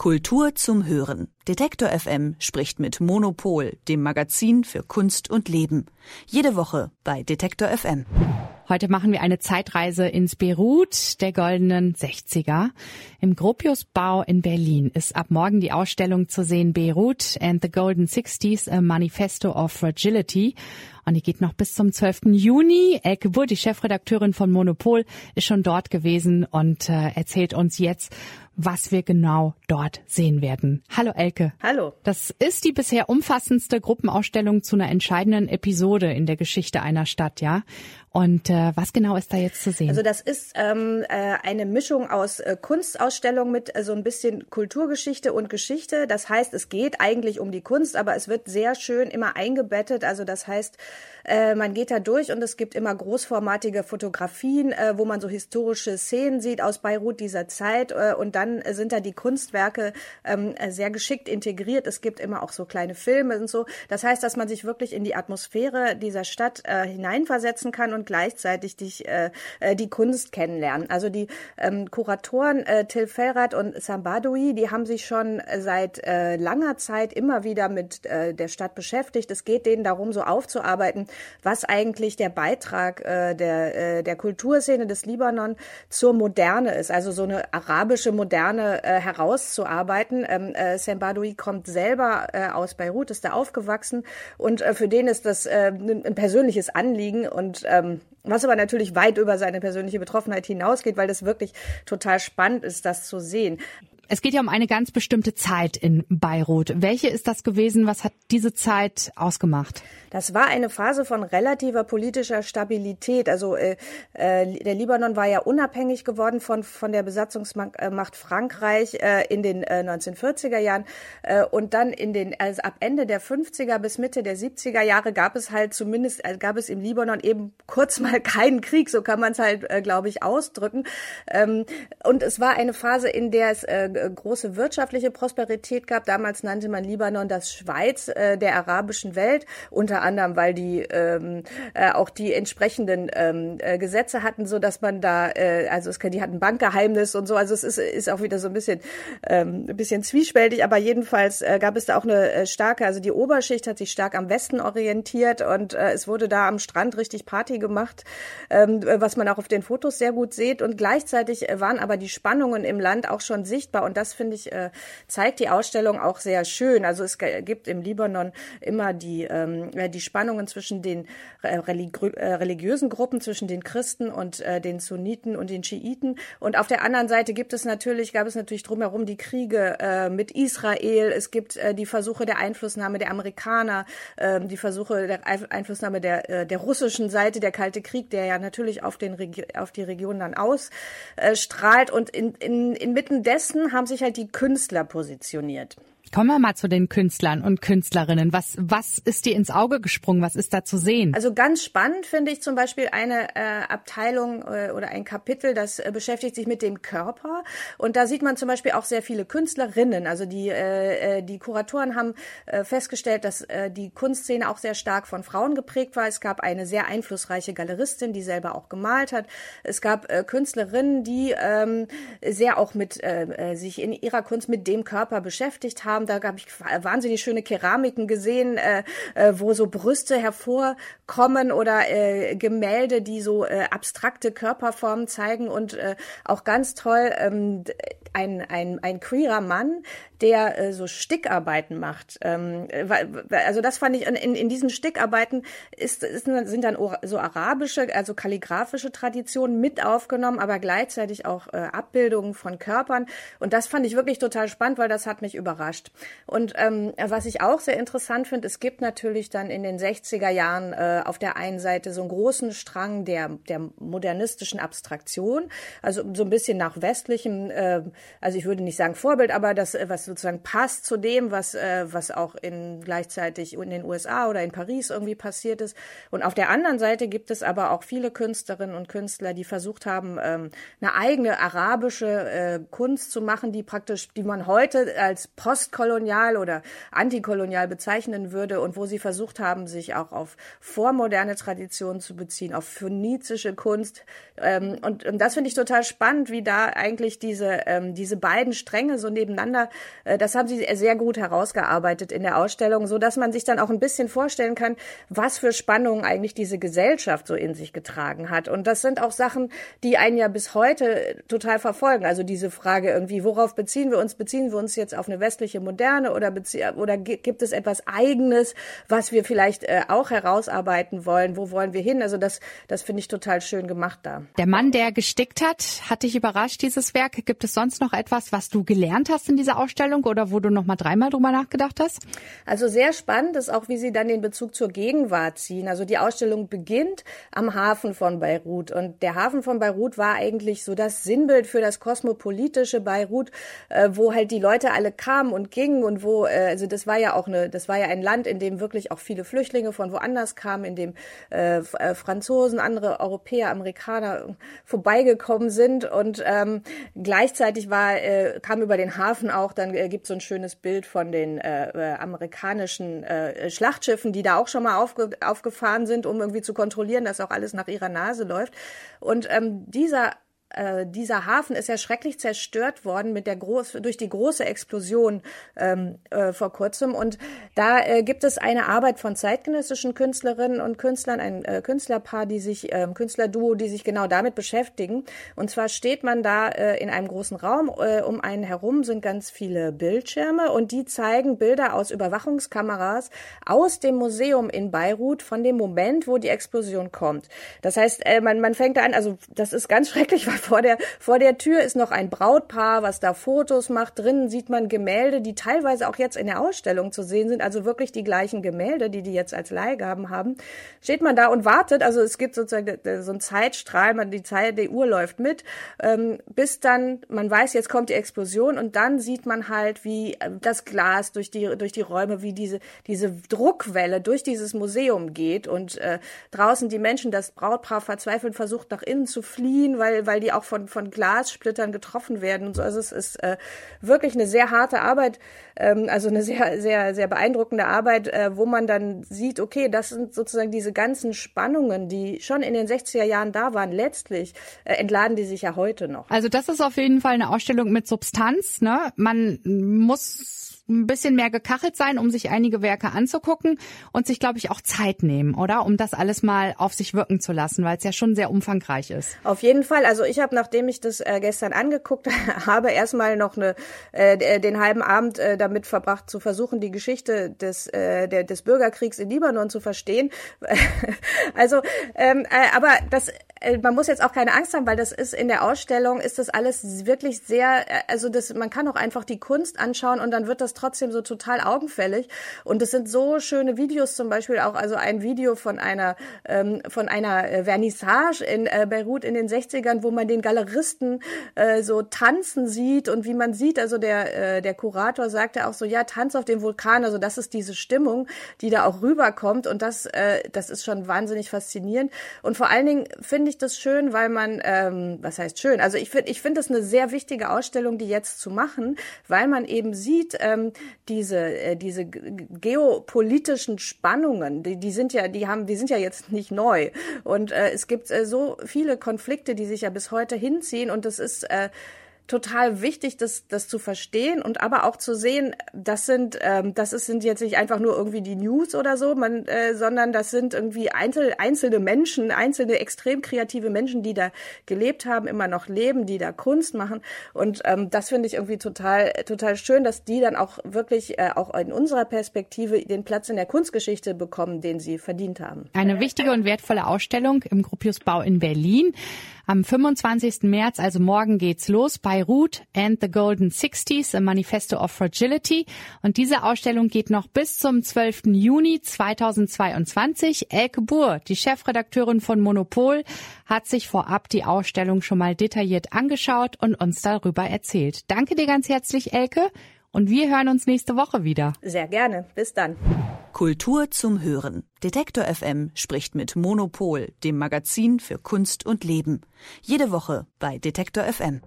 Kultur zum Hören. Detektor FM spricht mit Monopol, dem Magazin für Kunst und Leben. Jede Woche bei Detektor FM. Heute machen wir eine Zeitreise ins Beirut der goldenen 60er. Im Gropiusbau in Berlin ist ab morgen die Ausstellung zu sehen Beirut and the Golden Sixties, a Manifesto of Fragility. Und die geht noch bis zum 12. Juni. Elke Burr, die Chefredakteurin von Monopol, ist schon dort gewesen und äh, erzählt uns jetzt, was wir genau dort sehen werden. Hallo Elke. Hallo. Das ist die bisher umfassendste Gruppenausstellung zu einer entscheidenden Episode in der Geschichte einer Stadt, ja? Und äh, was genau ist da jetzt zu sehen? Also das ist ähm, äh, eine Mischung aus äh, Kunstausstellung mit äh, so ein bisschen Kulturgeschichte und Geschichte. Das heißt, es geht eigentlich um die Kunst, aber es wird sehr schön immer eingebettet. Also das heißt, äh, man geht da durch und es gibt immer großformatige Fotografien, äh, wo man so historische Szenen sieht aus Beirut dieser Zeit. Äh, und dann sind da die Kunstwerke ähm, sehr geschickt integriert. Es gibt immer auch so kleine Filme und so. Das heißt, dass man sich wirklich in die Atmosphäre dieser Stadt äh, hineinversetzen kann und gleichzeitig dich, äh, äh, die Kunst kennenlernen. Also die ähm, Kuratoren Till Felrath und Sambadoui, die haben sich schon seit langer Zeit immer wieder mit der Stadt beschäftigt. Es geht denen darum, so aufzuarbeiten, was eigentlich der Beitrag äh, der, äh, der Kulturszene des Libanon zur Moderne ist. Also so eine arabische Moderne äh, herauszuarbeiten. Ähm, äh, Sambadoui kommt selber äh, aus Beirut, ist da aufgewachsen und äh, für den ist das äh, ein persönliches Anliegen und ähm, was aber natürlich weit über seine persönliche Betroffenheit hinausgeht, weil das wirklich total spannend ist, das zu sehen. Es geht ja um eine ganz bestimmte Zeit in Beirut. Welche ist das gewesen? Was hat diese Zeit ausgemacht? Das war eine Phase von relativer politischer Stabilität. Also äh, äh, der Libanon war ja unabhängig geworden von von der Besatzungsmacht Frankreich äh, in den äh, 1940er Jahren äh, und dann in den also ab Ende der 50er bis Mitte der 70er Jahre gab es halt zumindest äh, gab es im Libanon eben kurz mal keinen Krieg. So kann man es halt äh, glaube ich ausdrücken. Ähm, und es war eine Phase, in der es äh, äh, große wirtschaftliche Prosperität gab. Damals nannte man Libanon das Schweiz äh, der arabischen Welt, unter anderem, weil die ähm, äh, auch die entsprechenden ähm, äh, Gesetze hatten, so dass man da, äh, also es, die hatten Bankgeheimnis und so. Also es ist, ist auch wieder so ein bisschen, ähm, ein bisschen zwiespältig, aber jedenfalls äh, gab es da auch eine äh, starke, also die Oberschicht hat sich stark am Westen orientiert und äh, es wurde da am Strand richtig Party gemacht, ähm, was man auch auf den Fotos sehr gut sieht. Und gleichzeitig waren aber die Spannungen im Land auch schon sichtbar und das finde ich äh, zeigt die Ausstellung auch sehr schön. Also es gibt im Libanon immer die ähm, die Spannungen zwischen den äh, äh, religiösen Gruppen, zwischen den Christen und äh, den Sunniten und den Schiiten. Und auf der anderen Seite gibt es natürlich gab es natürlich drumherum die Kriege äh, mit Israel. Es gibt äh, die Versuche der Einflussnahme der Amerikaner, äh, die Versuche der Einflussnahme der äh, der russischen Seite, der Kalte Krieg, der ja natürlich auf den Regi auf die Region dann ausstrahlt. Und in, in, inmitten dessen haben sich halt die Künstler positioniert. Kommen wir mal zu den Künstlern und Künstlerinnen. Was, was ist dir ins Auge gesprungen? Was ist da zu sehen? Also ganz spannend finde ich zum Beispiel eine äh, Abteilung äh, oder ein Kapitel, das äh, beschäftigt sich mit dem Körper. Und da sieht man zum Beispiel auch sehr viele Künstlerinnen. Also die, äh, äh die Kuratoren haben äh, festgestellt, dass äh, die Kunstszene auch sehr stark von Frauen geprägt war. Es gab eine sehr einflussreiche Galeristin, die selber auch gemalt hat. Es gab äh, Künstlerinnen, die ähm, sehr auch mit äh, äh sich in ihrer Kunst mit dem Körper beschäftigt haben haben. Da habe ich wahnsinnig schöne Keramiken gesehen, äh, äh, wo so Brüste hervorkommen oder äh, Gemälde, die so äh, abstrakte Körperformen zeigen und äh, auch ganz toll ähm, ein, ein, ein queerer Mann, der äh, so Stickarbeiten macht. Ähm, also das fand ich, in, in diesen Stickarbeiten ist, ist, sind dann so arabische, also kalligraphische Traditionen mit aufgenommen, aber gleichzeitig auch äh, Abbildungen von Körpern. Und das fand ich wirklich total spannend, weil das hat mich überrascht. Und ähm, was ich auch sehr interessant finde, es gibt natürlich dann in den 60er Jahren äh, auf der einen Seite so einen großen Strang der, der modernistischen Abstraktion, also so ein bisschen nach westlichem, äh, also ich würde nicht sagen Vorbild, aber das, was sozusagen passt zu dem, was, äh, was auch in gleichzeitig in den USA oder in Paris irgendwie passiert ist. Und auf der anderen Seite gibt es aber auch viele Künstlerinnen und Künstler, die versucht haben, ähm, eine eigene arabische äh, Kunst zu machen, die praktisch, die man heute als postkolonial oder antikolonial bezeichnen würde und wo sie versucht haben, sich auch auf vormoderne Traditionen zu beziehen, auf phönizische Kunst. Ähm, und, und das finde ich total spannend, wie da eigentlich diese, ähm, diese beiden Stränge so nebeneinander, das haben sie sehr gut herausgearbeitet in der Ausstellung, so dass man sich dann auch ein bisschen vorstellen kann, was für Spannungen eigentlich diese Gesellschaft so in sich getragen hat. Und das sind auch Sachen, die einen ja bis heute total verfolgen. Also diese Frage irgendwie, worauf beziehen wir uns? Beziehen wir uns jetzt auf eine westliche Moderne oder, oder gibt es etwas Eigenes, was wir vielleicht äh, auch herausarbeiten wollen? Wo wollen wir hin? Also das, das finde ich total schön gemacht da. Der Mann, der gestickt hat, hat dich überrascht, dieses Werk. Gibt es sonst noch etwas, was du gelernt hast in dieser Ausstellung oder wo du noch mal dreimal drüber nachgedacht hast? Also sehr spannend ist auch, wie sie dann den Bezug zur Gegenwart ziehen. Also die Ausstellung beginnt am Hafen von Beirut und der Hafen von Beirut war eigentlich so das Sinnbild für das kosmopolitische Beirut, äh, wo halt die Leute alle kamen und gingen und wo, äh, also das war ja auch eine, das war ja ein Land, in dem wirklich auch viele Flüchtlinge von woanders kamen, in dem äh, äh Franzosen, andere Europäer, Amerikaner vorbeigekommen sind und ähm, gleichzeitig war, äh, kam über den Hafen auch, dann äh, gibt so ein schönes Bild von den äh, äh, amerikanischen äh, Schlachtschiffen, die da auch schon mal aufge aufgefahren sind, um irgendwie zu kontrollieren, dass auch alles nach ihrer Nase läuft. Und ähm, dieser äh, dieser Hafen ist ja schrecklich zerstört worden mit der groß, durch die große Explosion ähm, äh, vor kurzem. Und da äh, gibt es eine Arbeit von zeitgenössischen Künstlerinnen und Künstlern, ein äh, Künstlerpaar, die sich, äh, Künstlerduo, die sich genau damit beschäftigen. Und zwar steht man da äh, in einem großen Raum. Äh, um einen herum sind ganz viele Bildschirme und die zeigen Bilder aus Überwachungskameras aus dem Museum in Beirut von dem Moment, wo die Explosion kommt. Das heißt, äh, man, man fängt da an, also das ist ganz schrecklich, weil vor der, vor der Tür ist noch ein Brautpaar, was da Fotos macht. Drinnen sieht man Gemälde, die teilweise auch jetzt in der Ausstellung zu sehen sind, also wirklich die gleichen Gemälde, die die jetzt als Leihgaben haben. Steht man da und wartet, also es gibt sozusagen so einen Zeitstrahl, man, die Zeit, die Uhr läuft mit, ähm, bis dann, man weiß, jetzt kommt die Explosion. Und dann sieht man halt, wie äh, das Glas durch die, durch die Räume, wie diese, diese Druckwelle durch dieses Museum geht. Und äh, draußen die Menschen, das Brautpaar verzweifelt versucht nach innen zu fliehen, weil, weil die die auch von, von Glassplittern getroffen werden und so. Also es ist äh, wirklich eine sehr harte Arbeit, ähm, also eine sehr, sehr, sehr beeindruckende Arbeit, äh, wo man dann sieht, okay, das sind sozusagen diese ganzen Spannungen, die schon in den 60er Jahren da waren. Letztlich äh, entladen die sich ja heute noch. Also das ist auf jeden Fall eine Ausstellung mit Substanz. Ne? Man muss ein bisschen mehr gekachelt sein, um sich einige Werke anzugucken und sich, glaube ich, auch Zeit nehmen, oder? Um das alles mal auf sich wirken zu lassen, weil es ja schon sehr umfangreich ist. Auf jeden Fall. Also ich habe, nachdem ich das äh, gestern angeguckt habe, erstmal noch eine, äh, den halben Abend äh, damit verbracht, zu versuchen, die Geschichte des, äh, der, des Bürgerkriegs in Libanon zu verstehen. also, ähm, äh, aber das äh, man muss jetzt auch keine Angst haben, weil das ist in der Ausstellung ist das alles wirklich sehr, äh, also das, man kann auch einfach die Kunst anschauen und dann wird das trotzdem so total augenfällig. Und es sind so schöne Videos zum Beispiel auch, also ein Video von einer, ähm, von einer äh, Vernissage in äh, Beirut in den 60ern, wo man den Galeristen äh, so tanzen sieht und wie man sieht, also der, äh, der Kurator sagte auch so, ja, Tanz auf dem Vulkan, also das ist diese Stimmung, die da auch rüberkommt und das, äh, das ist schon wahnsinnig faszinierend. Und vor allen Dingen finde ich das schön, weil man, ähm, was heißt schön? Also ich finde, ich finde das eine sehr wichtige Ausstellung, die jetzt zu machen, weil man eben sieht, ähm, diese, äh, diese geopolitischen Spannungen, die, die sind ja, die haben, die sind ja jetzt nicht neu. Und äh, es gibt äh, so viele Konflikte, die sich ja bis heute hinziehen und das ist äh, total wichtig, das, das zu verstehen und aber auch zu sehen, das sind, ähm, das ist, sind jetzt nicht einfach nur irgendwie die News oder so, man, äh, sondern das sind irgendwie einzel, einzelne Menschen, einzelne extrem kreative Menschen, die da gelebt haben, immer noch leben, die da Kunst machen. Und ähm, das finde ich irgendwie total, total schön, dass die dann auch wirklich äh, auch in unserer Perspektive den Platz in der Kunstgeschichte bekommen, den sie verdient haben. Eine wichtige und wertvolle Ausstellung im Gropiusbau in Berlin. Am 25. März, also morgen geht's los, Beirut and the Golden Sixties, a Manifesto of Fragility. Und diese Ausstellung geht noch bis zum 12. Juni 2022. Elke Buhr, die Chefredakteurin von Monopol, hat sich vorab die Ausstellung schon mal detailliert angeschaut und uns darüber erzählt. Danke dir ganz herzlich, Elke. Und wir hören uns nächste Woche wieder. Sehr gerne. Bis dann. Kultur zum Hören. Detektor FM spricht mit Monopol, dem Magazin für Kunst und Leben. Jede Woche bei Detektor FM.